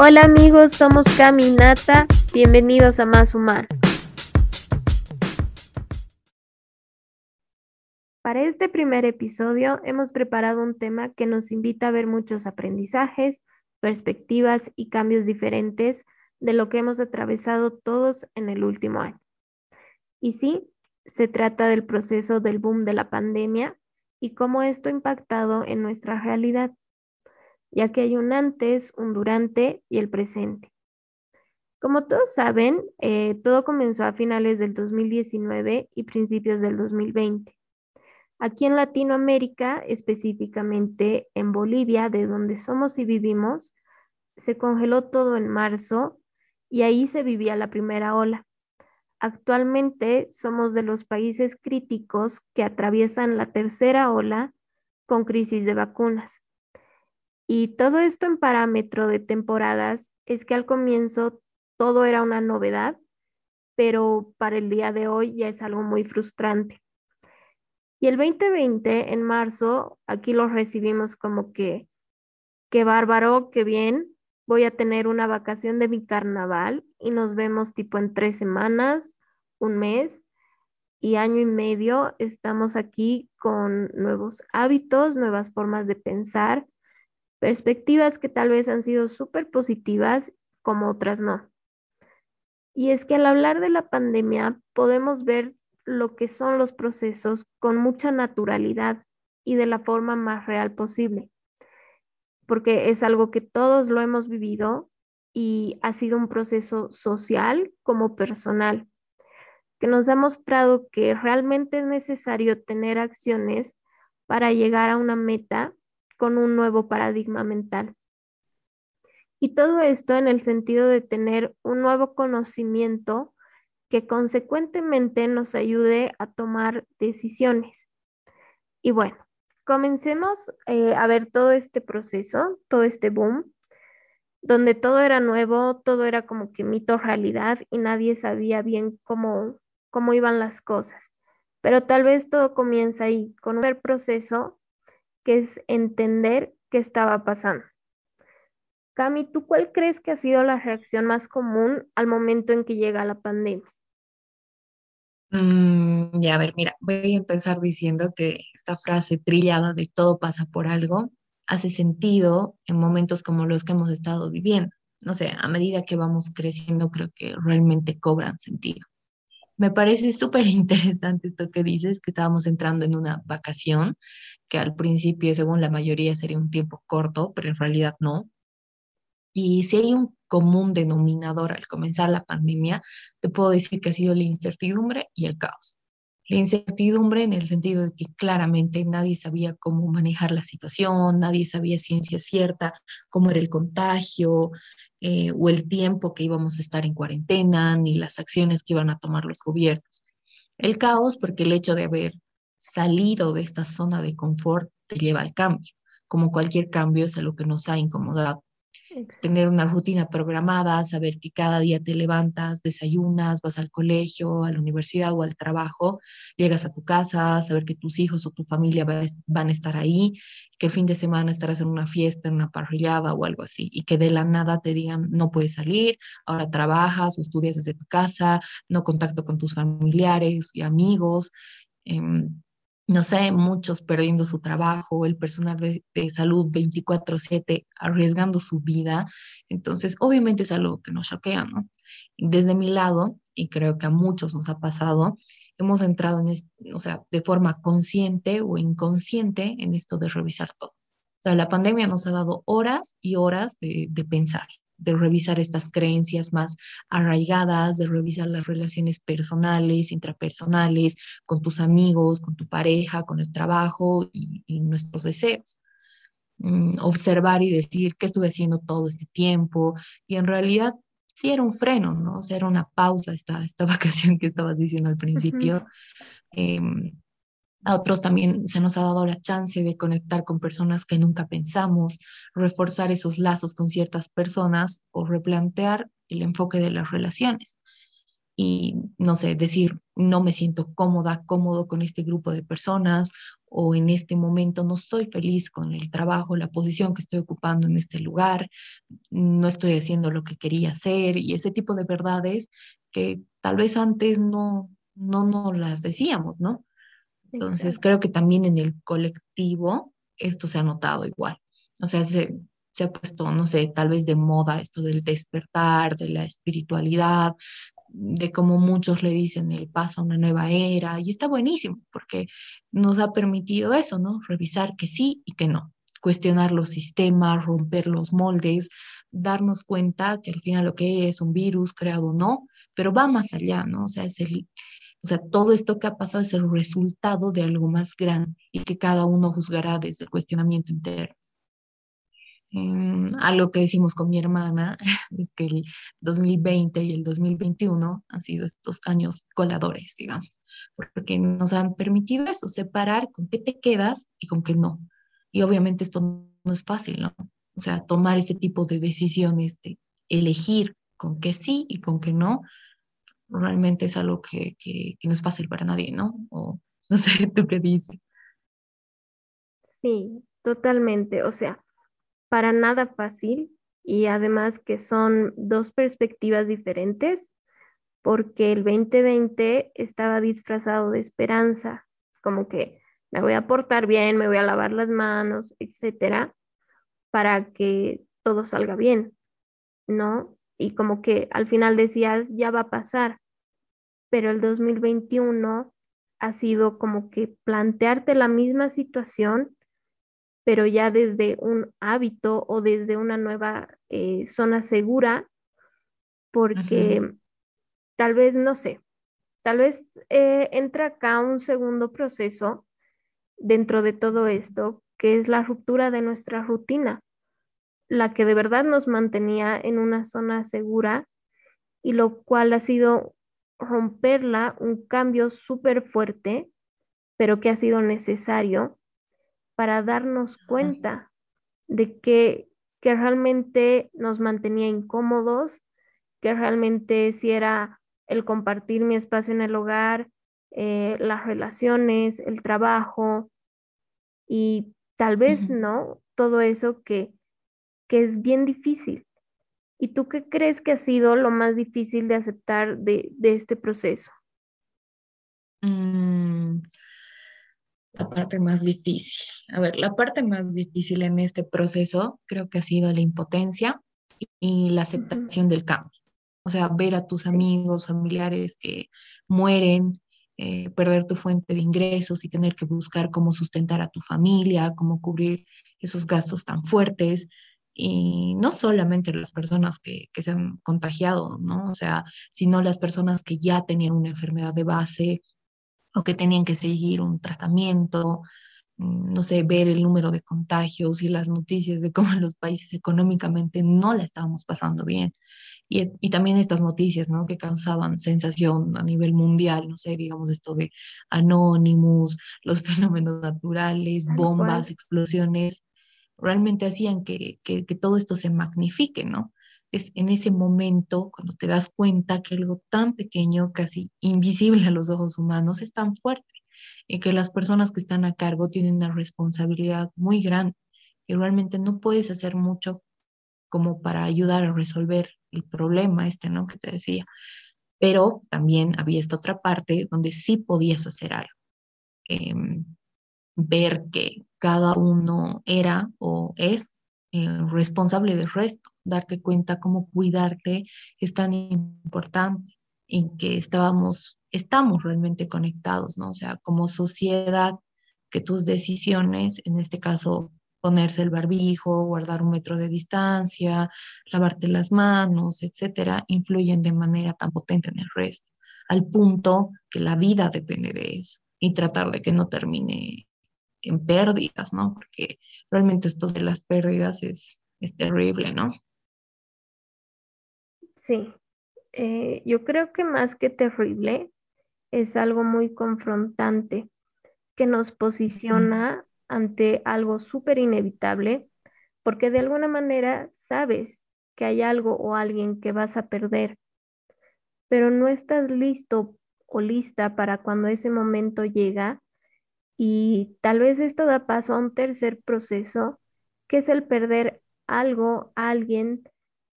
Hola amigos, somos Caminata, bienvenidos a Más Humano. Para este primer episodio hemos preparado un tema que nos invita a ver muchos aprendizajes, perspectivas y cambios diferentes de lo que hemos atravesado todos en el último año. Y sí, se trata del proceso del boom de la pandemia y cómo esto ha impactado en nuestra realidad ya que hay un antes, un durante y el presente. Como todos saben, eh, todo comenzó a finales del 2019 y principios del 2020. Aquí en Latinoamérica, específicamente en Bolivia, de donde somos y vivimos, se congeló todo en marzo y ahí se vivía la primera ola. Actualmente somos de los países críticos que atraviesan la tercera ola con crisis de vacunas. Y todo esto en parámetro de temporadas es que al comienzo todo era una novedad, pero para el día de hoy ya es algo muy frustrante. Y el 2020, en marzo, aquí lo recibimos como que, qué bárbaro, qué bien, voy a tener una vacación de mi carnaval y nos vemos tipo en tres semanas, un mes y año y medio. Estamos aquí con nuevos hábitos, nuevas formas de pensar perspectivas que tal vez han sido súper positivas como otras no. Y es que al hablar de la pandemia podemos ver lo que son los procesos con mucha naturalidad y de la forma más real posible, porque es algo que todos lo hemos vivido y ha sido un proceso social como personal, que nos ha mostrado que realmente es necesario tener acciones para llegar a una meta con un nuevo paradigma mental. Y todo esto en el sentido de tener un nuevo conocimiento que consecuentemente nos ayude a tomar decisiones. Y bueno, comencemos eh, a ver todo este proceso, todo este boom, donde todo era nuevo, todo era como que mito realidad y nadie sabía bien cómo, cómo iban las cosas. Pero tal vez todo comienza ahí, con un proceso que es entender qué estaba pasando. Cami, ¿tú cuál crees que ha sido la reacción más común al momento en que llega la pandemia? Mm, ya, a ver, mira, voy a empezar diciendo que esta frase trillada de todo pasa por algo hace sentido en momentos como los que hemos estado viviendo. No sé, a medida que vamos creciendo, creo que realmente cobran sentido. Me parece súper interesante esto que dices, que estábamos entrando en una vacación, que al principio, según la mayoría, sería un tiempo corto, pero en realidad no. Y si hay un común denominador al comenzar la pandemia, te puedo decir que ha sido la incertidumbre y el caos. La incertidumbre en el sentido de que claramente nadie sabía cómo manejar la situación, nadie sabía ciencia cierta, cómo era el contagio, eh, o el tiempo que íbamos a estar en cuarentena, ni las acciones que iban a tomar los gobiernos. El caos porque el hecho de haber salido de esta zona de confort te lleva al cambio. Como cualquier cambio es algo que nos ha incomodado tener una rutina programada, saber que cada día te levantas, desayunas, vas al colegio, a la universidad o al trabajo, llegas a tu casa, saber que tus hijos o tu familia van a estar ahí, que el fin de semana estarás en una fiesta, en una parrillada o algo así, y que de la nada te digan no puedes salir, ahora trabajas o estudias desde tu casa, no contacto con tus familiares y amigos. Eh, no sé, muchos perdiendo su trabajo, el personal de, salud 24/7 arriesgando su vida. Entonces, obviamente es algo que nos choquea, ¿no? Desde mi lado, y creo que a muchos nos ha pasado, hemos entrado en, o sea, de forma consciente o inconsciente en esto de revisar todo. O sea, la pandemia nos ha dado horas y horas de pensar de revisar estas creencias más arraigadas, de revisar las relaciones personales, intrapersonales, con tus amigos, con tu pareja, con el trabajo y, nuestros deseos. Mm, observar y decir qué estuve haciendo todo este tiempo y en realidad sí era un freno, ¿no? O sea, era una pausa esta, esta vacación que estabas diciendo al principio. A otros también se nos ha dado la chance de conectar con personas que nunca pensamos, reforzar esos lazos con ciertas personas o replantear el enfoque de las relaciones. Y, no sé, decir, no me siento cómoda, cómodo con este grupo de personas o en este momento no estoy feliz con el trabajo, la posición que estoy ocupando en este lugar, no estoy haciendo lo que quería hacer y ese tipo de verdades que tal vez antes no, no nos las decíamos, ¿no? Entonces creo que también en el colectivo esto se ha notado igual. O sea, se, se ha puesto, no sé, tal vez de moda esto del despertar, de la espiritualidad, de como muchos le dicen el paso a una nueva era, y está buenísimo porque nos ha permitido eso, ¿no? Revisar que sí y que no, cuestionar los sistemas, romper los moldes, darnos cuenta que al final lo que es un virus creado o no, pero va más allá, ¿no? O sea, es el, o sea, todo esto que ha pasado es el resultado de algo más grande y que cada uno juzgará desde el cuestionamiento interno. algo que decimos con mi hermana es que el 2020 y el 2021 han sido estos años coladores, digamos, porque nos han permitido eso, separar con qué te quedas y con qué no. Y obviamente esto no es fácil, ¿no? O sea, tomar ese tipo de decisiones, de elegir con qué sí y con qué no, realmente es algo que, que, no es fácil para nadie, ¿no? O no sé, ¿tú qué dices? Sí, totalmente. O sea, para nada fácil y además que son dos perspectivas diferentes porque el 2020 estaba disfrazado de esperanza, como que me voy a portar bien, me voy a lavar las manos, etcétera, para que todo salga bien, ¿no? Y como que al final decías, ya va a pasar, pero el 2021 ha sido como que plantearte la misma situación, pero ya desde un hábito o desde una nueva eh, zona segura, porque tal vez, no sé, tal vez eh, entra acá un segundo proceso dentro de todo esto, que es la ruptura de nuestra rutina la que de verdad nos mantenía en una zona segura y lo cual ha sido romperla, un cambio súper fuerte, pero que ha sido necesario para darnos cuenta de que, que realmente nos mantenía incómodos, que realmente si era el compartir mi espacio en el hogar, eh, las relaciones, el trabajo y tal vez, ¿no? Todo eso que, que es bien difícil. ¿Y tú qué crees que ha sido lo más difícil de aceptar de, este proceso? Mm, la parte más difícil. A ver, la parte más difícil en este proceso creo que ha sido la impotencia y, la aceptación del cambio. O sea, ver a tus amigos, familiares que mueren, eh, perder tu fuente de ingresos y tener que buscar cómo sustentar a tu familia, cómo cubrir esos gastos tan fuertes, y no solamente las personas que, que, se han contagiado, ¿no? O sea, sino las personas que ya tenían una enfermedad de base o que tenían que seguir un tratamiento, mm, no sé, ver el número de contagios y las noticias de cómo los países económicamente no la estábamos pasando bien. Y, y, también estas noticias, ¿no? Que causaban sensación a nivel mundial, no sé, digamos esto de Anonymous, los fenómenos naturales, bombas, explosiones, realmente hacían que, que, todo esto se magnifique, ¿no? Es en ese momento cuando te das cuenta que algo tan pequeño, casi invisible a los ojos humanos, es tan fuerte y que las personas que están a cargo tienen una responsabilidad muy grande y realmente no puedes hacer mucho como para ayudar a resolver el problema este, ¿no? Que te decía. Pero también había esta otra parte donde sí podías hacer algo. Em, ver que cada uno era o es eh, responsable del resto, darte cuenta cómo cuidarte es tan importante en que estábamos, estamos realmente conectados, ¿no? O sea, como sociedad, que tus decisiones, en este caso, ponerse el barbijo, guardar un metro de distancia, lavarte las manos, etcétera, influyen de manera tan potente en el resto, al punto que la vida depende de eso y tratar de que no termine en pérdidas, ¿no? Porque realmente esto de las pérdidas es, es terrible, ¿no? Sí, eh, yo creo que más que terrible es algo muy confrontante que nos posiciona ante algo súper inevitable porque de alguna manera sabes que hay algo o alguien que vas a perder, pero no estás listo o lista para cuando ese momento llega Y tal vez esto da paso a un tercer proceso, que es el perder algo, a alguien,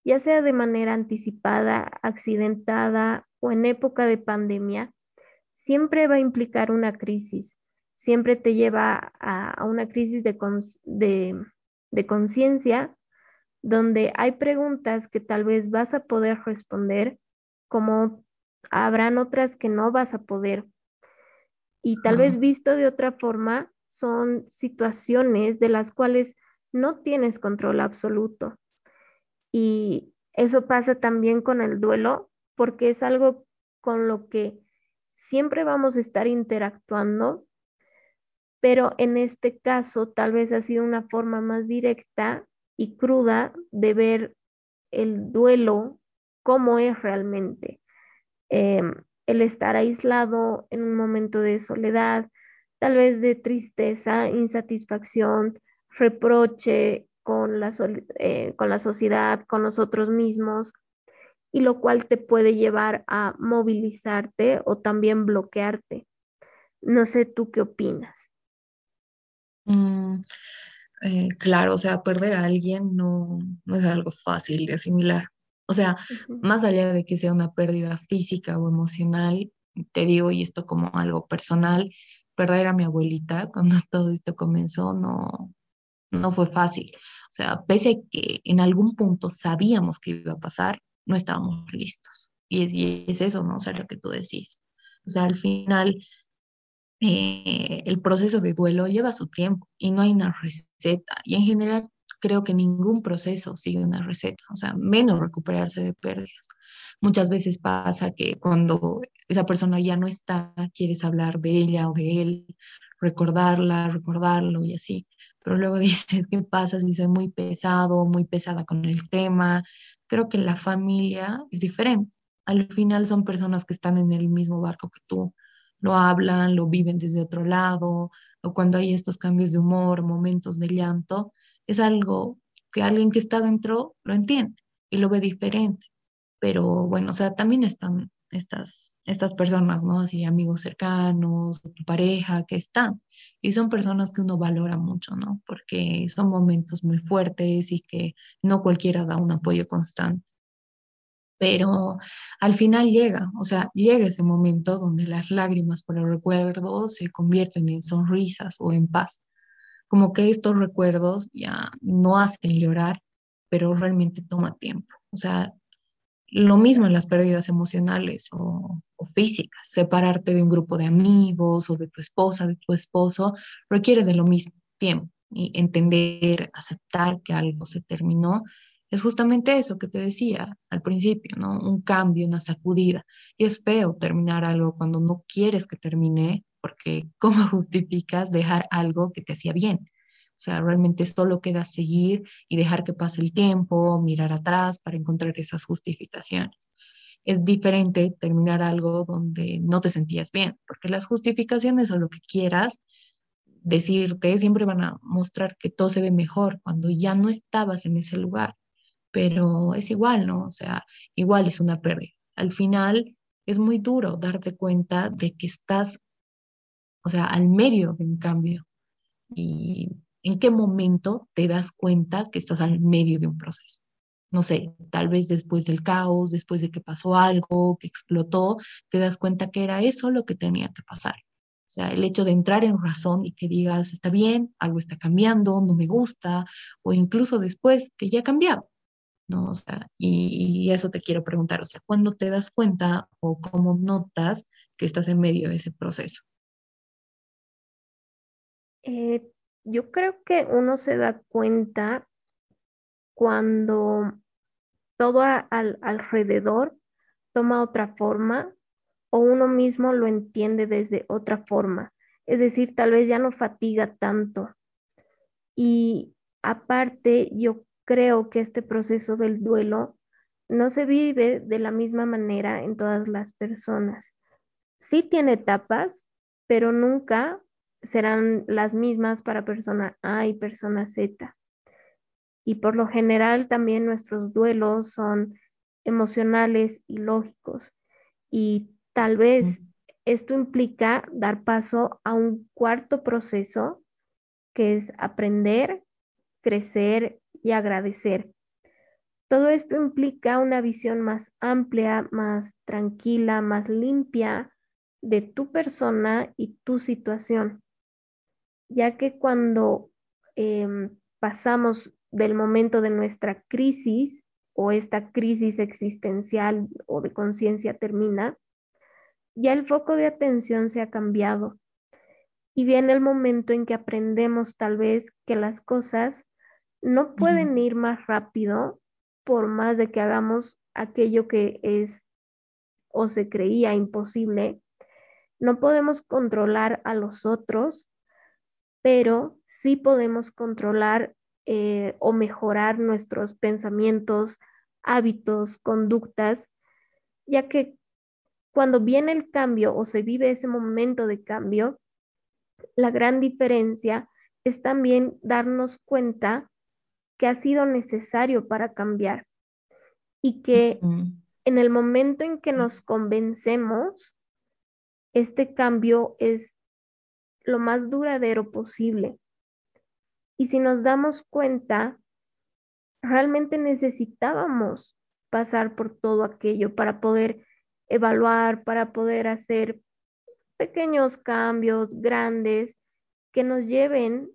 ya sea de manera anticipada, accidentada o en época de pandemia, siempre va a implicar una crisis, siempre te lleva a, una crisis de, de conciencia donde hay preguntas que tal vez vas a poder responder, como habrán otras que no vas a poder. Y tal vez visto de otra forma, son situaciones de las cuales no tienes control absoluto. Y eso pasa también con el duelo, porque es algo con lo que siempre vamos a estar interactuando, pero en este caso tal vez ha sido una forma más directa y cruda de ver el duelo como es realmente. Em, el estar aislado en un momento de soledad, tal vez de tristeza, insatisfacción, reproche con la, eh, con la sociedad, con nosotros mismos, y lo cual te puede llevar a movilizarte o también bloquearte. No sé tú qué opinas. Mm, eh, claro, o sea, perder a alguien no, no es algo fácil de asimilar. O sea, más allá de que sea una pérdida física o emocional, te digo, y esto como algo personal, perder a mi abuelita cuando todo esto comenzó no, no fue fácil. O sea, pese a que en algún punto sabíamos que iba a pasar, no estábamos listos. Y es, y es eso, ¿no? O sea, lo que tú decías. O sea, al final eh, el proceso de duelo lleva su tiempo y no hay una receta. Y en general creo que ningún proceso sigue una receta, o sea, menos recuperarse de pérdidas. Muchas veces pasa que cuando esa persona ya no está, quieres hablar de ella o de él, recordarla, recordarlo y así. Pero luego dices, ¿qué pasa si soy muy pesado, muy pesada con el tema? Creo que la familia es diferente. Al final son personas que están en el mismo barco que tú lo hablan, lo viven desde otro lado, o cuando hay estos cambios de humor, momentos de llanto, es algo que alguien que está dentro lo entiende y lo ve diferente. Pero bueno, o sea, también están estas, estas personas, ¿no? Así amigos cercanos, tu pareja que están. Y son personas que uno valora mucho, ¿no? Porque son momentos muy fuertes y que no cualquiera da un apoyo constante pero al final llega, o sea, llega ese momento donde las lágrimas por el recuerdo se convierten en sonrisas o en paz. Como que estos recuerdos ya no hacen llorar, pero realmente toma tiempo. O sea, lo mismo en las pérdidas emocionales o, o, físicas. Separarte de un grupo de amigos o de tu esposa, de tu esposo, requiere de lo mismo tiempo y entender, aceptar que algo se terminó es justamente eso que te decía al principio, ¿no? Un cambio, una sacudida. Y es feo terminar algo cuando no quieres que termine, porque ¿cómo justificas dejar algo que te hacía bien? O sea, realmente solo queda seguir y dejar que pase el tiempo, mirar atrás para encontrar esas justificaciones. Es diferente terminar algo donde no te sentías bien, porque las justificaciones o lo que quieras decirte siempre van a mostrar que todo se ve mejor cuando ya no estabas en ese lugar pero es igual, ¿no? O sea, igual es una pérdida. Al final es muy duro darte cuenta de que estás, o sea, al medio de un cambio y en qué momento te das cuenta que estás al medio de un proceso. No sé, tal vez después del caos, después de que pasó algo, que explotó, te das cuenta que era eso lo que tenía que pasar. O sea, el hecho de entrar en razón y que digas, está bien, algo está cambiando, no me gusta, o incluso después que ya ha cambiado. ¿no? O sea, y, eso te quiero preguntar, o sea, ¿cuándo te das cuenta o cómo notas que estás en medio de ese proceso? Eh, yo creo que uno se da cuenta cuando todo al, alrededor toma otra forma o uno mismo lo entiende desde otra forma. Es decir, tal vez ya no fatiga tanto. Y aparte, yo creo que este proceso del duelo no se vive de la misma manera en todas las personas. Sí tiene etapas, pero nunca serán las mismas para persona A y persona Z. Y por lo general también nuestros duelos son emocionales y lógicos. Y tal vez esto implica dar paso a un cuarto proceso que es aprender, crecer y agradecer. Todo esto implica una visión más amplia, más tranquila, más limpia de tu persona y tu situación, ya que cuando em, pasamos del momento de nuestra crisis o esta crisis existencial o de conciencia termina, ya el foco de atención se ha cambiado y viene el momento en que aprendemos tal vez que las cosas no pueden ir más rápido por más de que hagamos aquello que es o se creía imposible. No podemos controlar a los otros, pero sí podemos controlar eh, o mejorar nuestros pensamientos, hábitos, conductas, ya que cuando viene el cambio o se vive ese momento de cambio, la gran diferencia es también darnos cuenta que ha sido necesario para cambiar y que en el momento en que nos convencemos, este cambio es lo más duradero posible. Y si nos damos cuenta, realmente necesitábamos pasar por todo aquello para poder evaluar, para poder hacer pequeños cambios grandes que nos lleven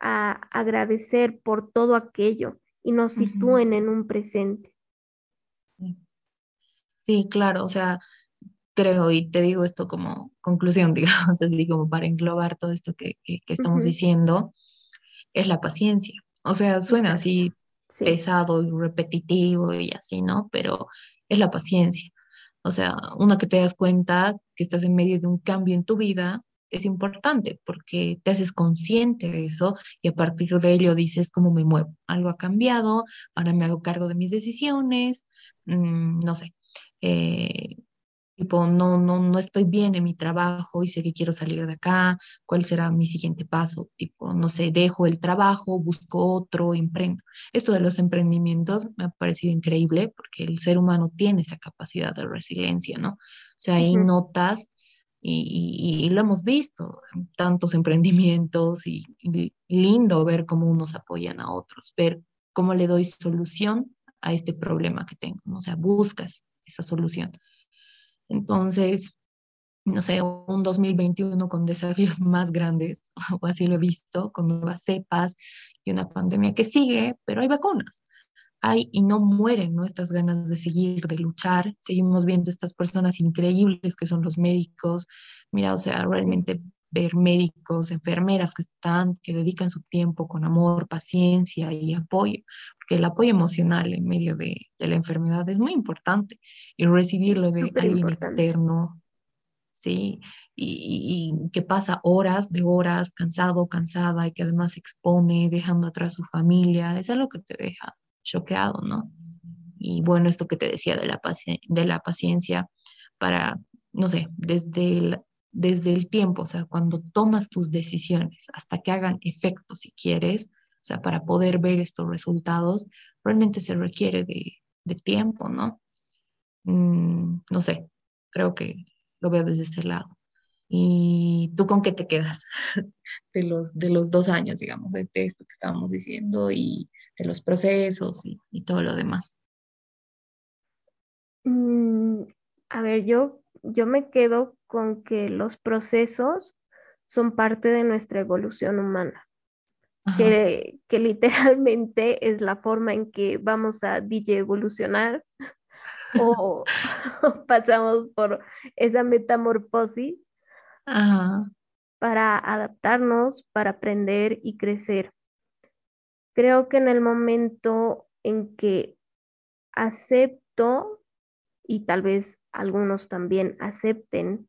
a agradecer por todo aquello y nos sitúen en un presente. Sí. claro, o sea, creo, y te digo esto como conclusión, digamos, así como para englobar todo esto que, estamos diciendo, es la paciencia. O sea, suena así pesado y repetitivo y así, ¿no? Pero es la paciencia. O sea, una que te das cuenta que estás en medio de un cambio en tu vida es importante porque te haces consciente de eso y a partir de ello dices cómo me muevo. Algo ha cambiado, ahora me hago cargo de mis decisiones, mm, no sé. Eh, tipo, no, no, no estoy bien en mi trabajo y sé que quiero salir de acá, ¿cuál será mi siguiente paso? Tipo, no sé, dejo el trabajo, busco otro, emprendo. Esto de los emprendimientos me ha parecido increíble porque el ser humano tiene esa capacidad de resiliencia, ¿no? O sea, ahí notas y, lo hemos visto, tantos emprendimientos y, y, lindo ver cómo unos apoyan a otros, ver cómo le doy solución a este problema que tengo, o sea, buscas esa solución. Entonces, no sé, un 2021 con desafíos más grandes, o así lo he visto, con nuevas cepas y una pandemia que sigue, pero hay vacunas hay y no mueren nuestras ganas de seguir, de luchar. Seguimos viendo estas personas increíbles que son los médicos. Mira, o sea, realmente ver médicos, enfermeras que están, que dedican su tiempo con amor, paciencia y apoyo, porque el apoyo emocional en medio de, la enfermedad es muy importante y recibirlo de alguien externo, ¿sí? Y, y, que pasa horas de horas cansado, cansada y que además se expone dejando atrás su familia, es algo que te deja choqueado, ¿no? Y bueno, esto que te decía de la, de la paciencia para, no sé, desde el, desde el tiempo, o sea, cuando tomas tus decisiones hasta que hagan efecto si quieres, o sea, para poder ver estos resultados, realmente se requiere de, de tiempo, ¿no? Mm, no sé, creo que lo veo desde ese lado. ¿Y tú con qué te quedas de los, de los dos años, digamos, de esto que estábamos diciendo y de los procesos y, todo lo demás? Mm, a ver, yo, yo me quedo con que los procesos son parte de nuestra evolución humana, que, que, literalmente es la forma en que vamos a DJ evolucionar o, pasamos por esa metamorfosis para adaptarnos, para aprender y crecer. Creo que en el momento en que acepto, y tal vez algunos también acepten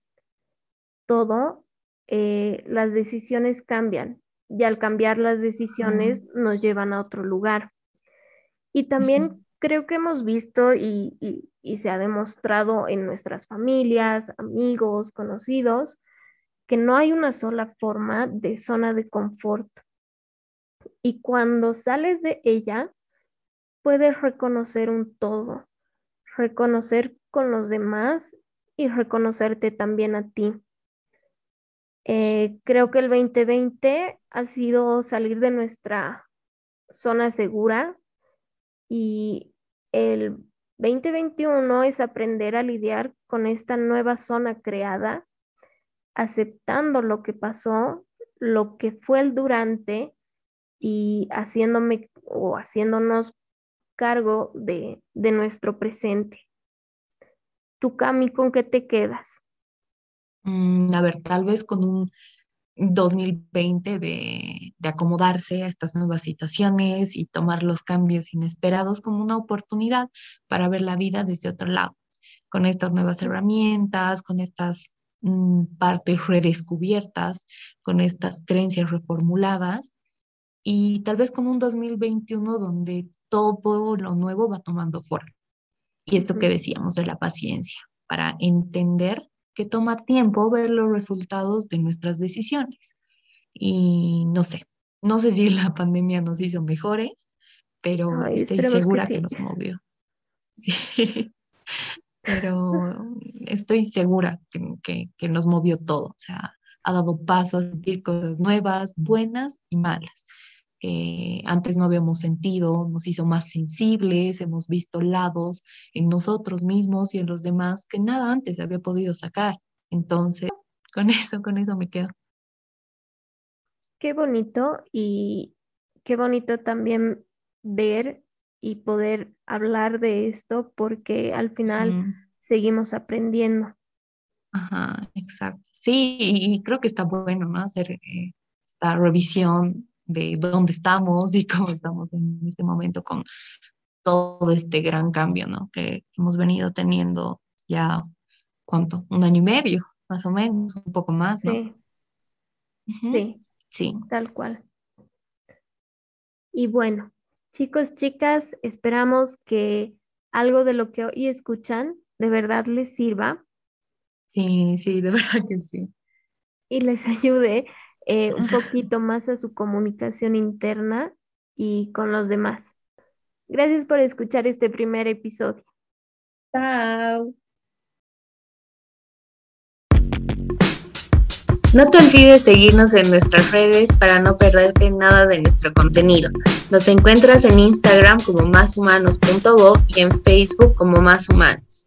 todo, eh, las decisiones cambian y al cambiar las decisiones nos llevan a otro lugar. Y también creo que hemos visto y, y, se ha demostrado en nuestras familias, amigos, conocidos, que no hay una sola forma de zona de confort. Y cuando sales de ella, puedes reconocer un todo, reconocer con los demás y reconocerte también a ti. Eh, creo que el 2020 ha sido salir de nuestra zona segura y el 2021 es aprender a lidiar con esta nueva zona creada, aceptando lo que pasó, lo que fue el durante y haciéndome o haciéndonos cargo de, de nuestro presente. ¿Tú, Cami, con qué te quedas? Mm, a ver, tal vez con un 2020 de, de, acomodarse a estas nuevas situaciones y tomar los cambios inesperados como una oportunidad para ver la vida desde otro lado, con estas nuevas herramientas, con estas mm, partes redescubiertas, con estas creencias reformuladas y tal vez con un 2021 donde todo lo nuevo va tomando forma. Y esto que decíamos de la paciencia, para entender que toma tiempo ver los resultados de nuestras decisiones. Y no sé, no sé si la pandemia nos hizo mejores, pero estoy segura que, nos movió. Sí, pero estoy segura que, que, nos movió todo, o sea, ha dado paso a sentir cosas nuevas, buenas y malas. Que antes no habíamos sentido, nos hizo más sensibles, hemos visto lados en nosotros mismos y en los demás que nada antes había podido sacar. Entonces, con eso, con eso me quedo. Qué bonito y qué bonito también ver y poder hablar de esto porque al final seguimos aprendiendo. Ajá, exacto. Sí, y creo que está bueno, ¿no? Hacer eh, esta revisión de dónde estamos y cómo estamos en este momento con todo este gran cambio, ¿no? Que hemos venido teniendo ya ¿cuánto? Un año y medio, más o menos, un poco más, ¿no? Sí. Sí. Sí. Tal cual. Y bueno, chicos, chicas, esperamos que algo de lo que hoy escuchan de verdad les sirva. Sí, sí, de verdad que sí. Y les ayude eh, un poquito más a su comunicación interna y con los demás. Gracias por escuchar este primer episodio. Chao. No te olvides seguirnos en nuestras redes para no perderte nada de nuestro contenido. Nos encuentras en Instagram como máshumanos.bo y en Facebook como Más Humanos.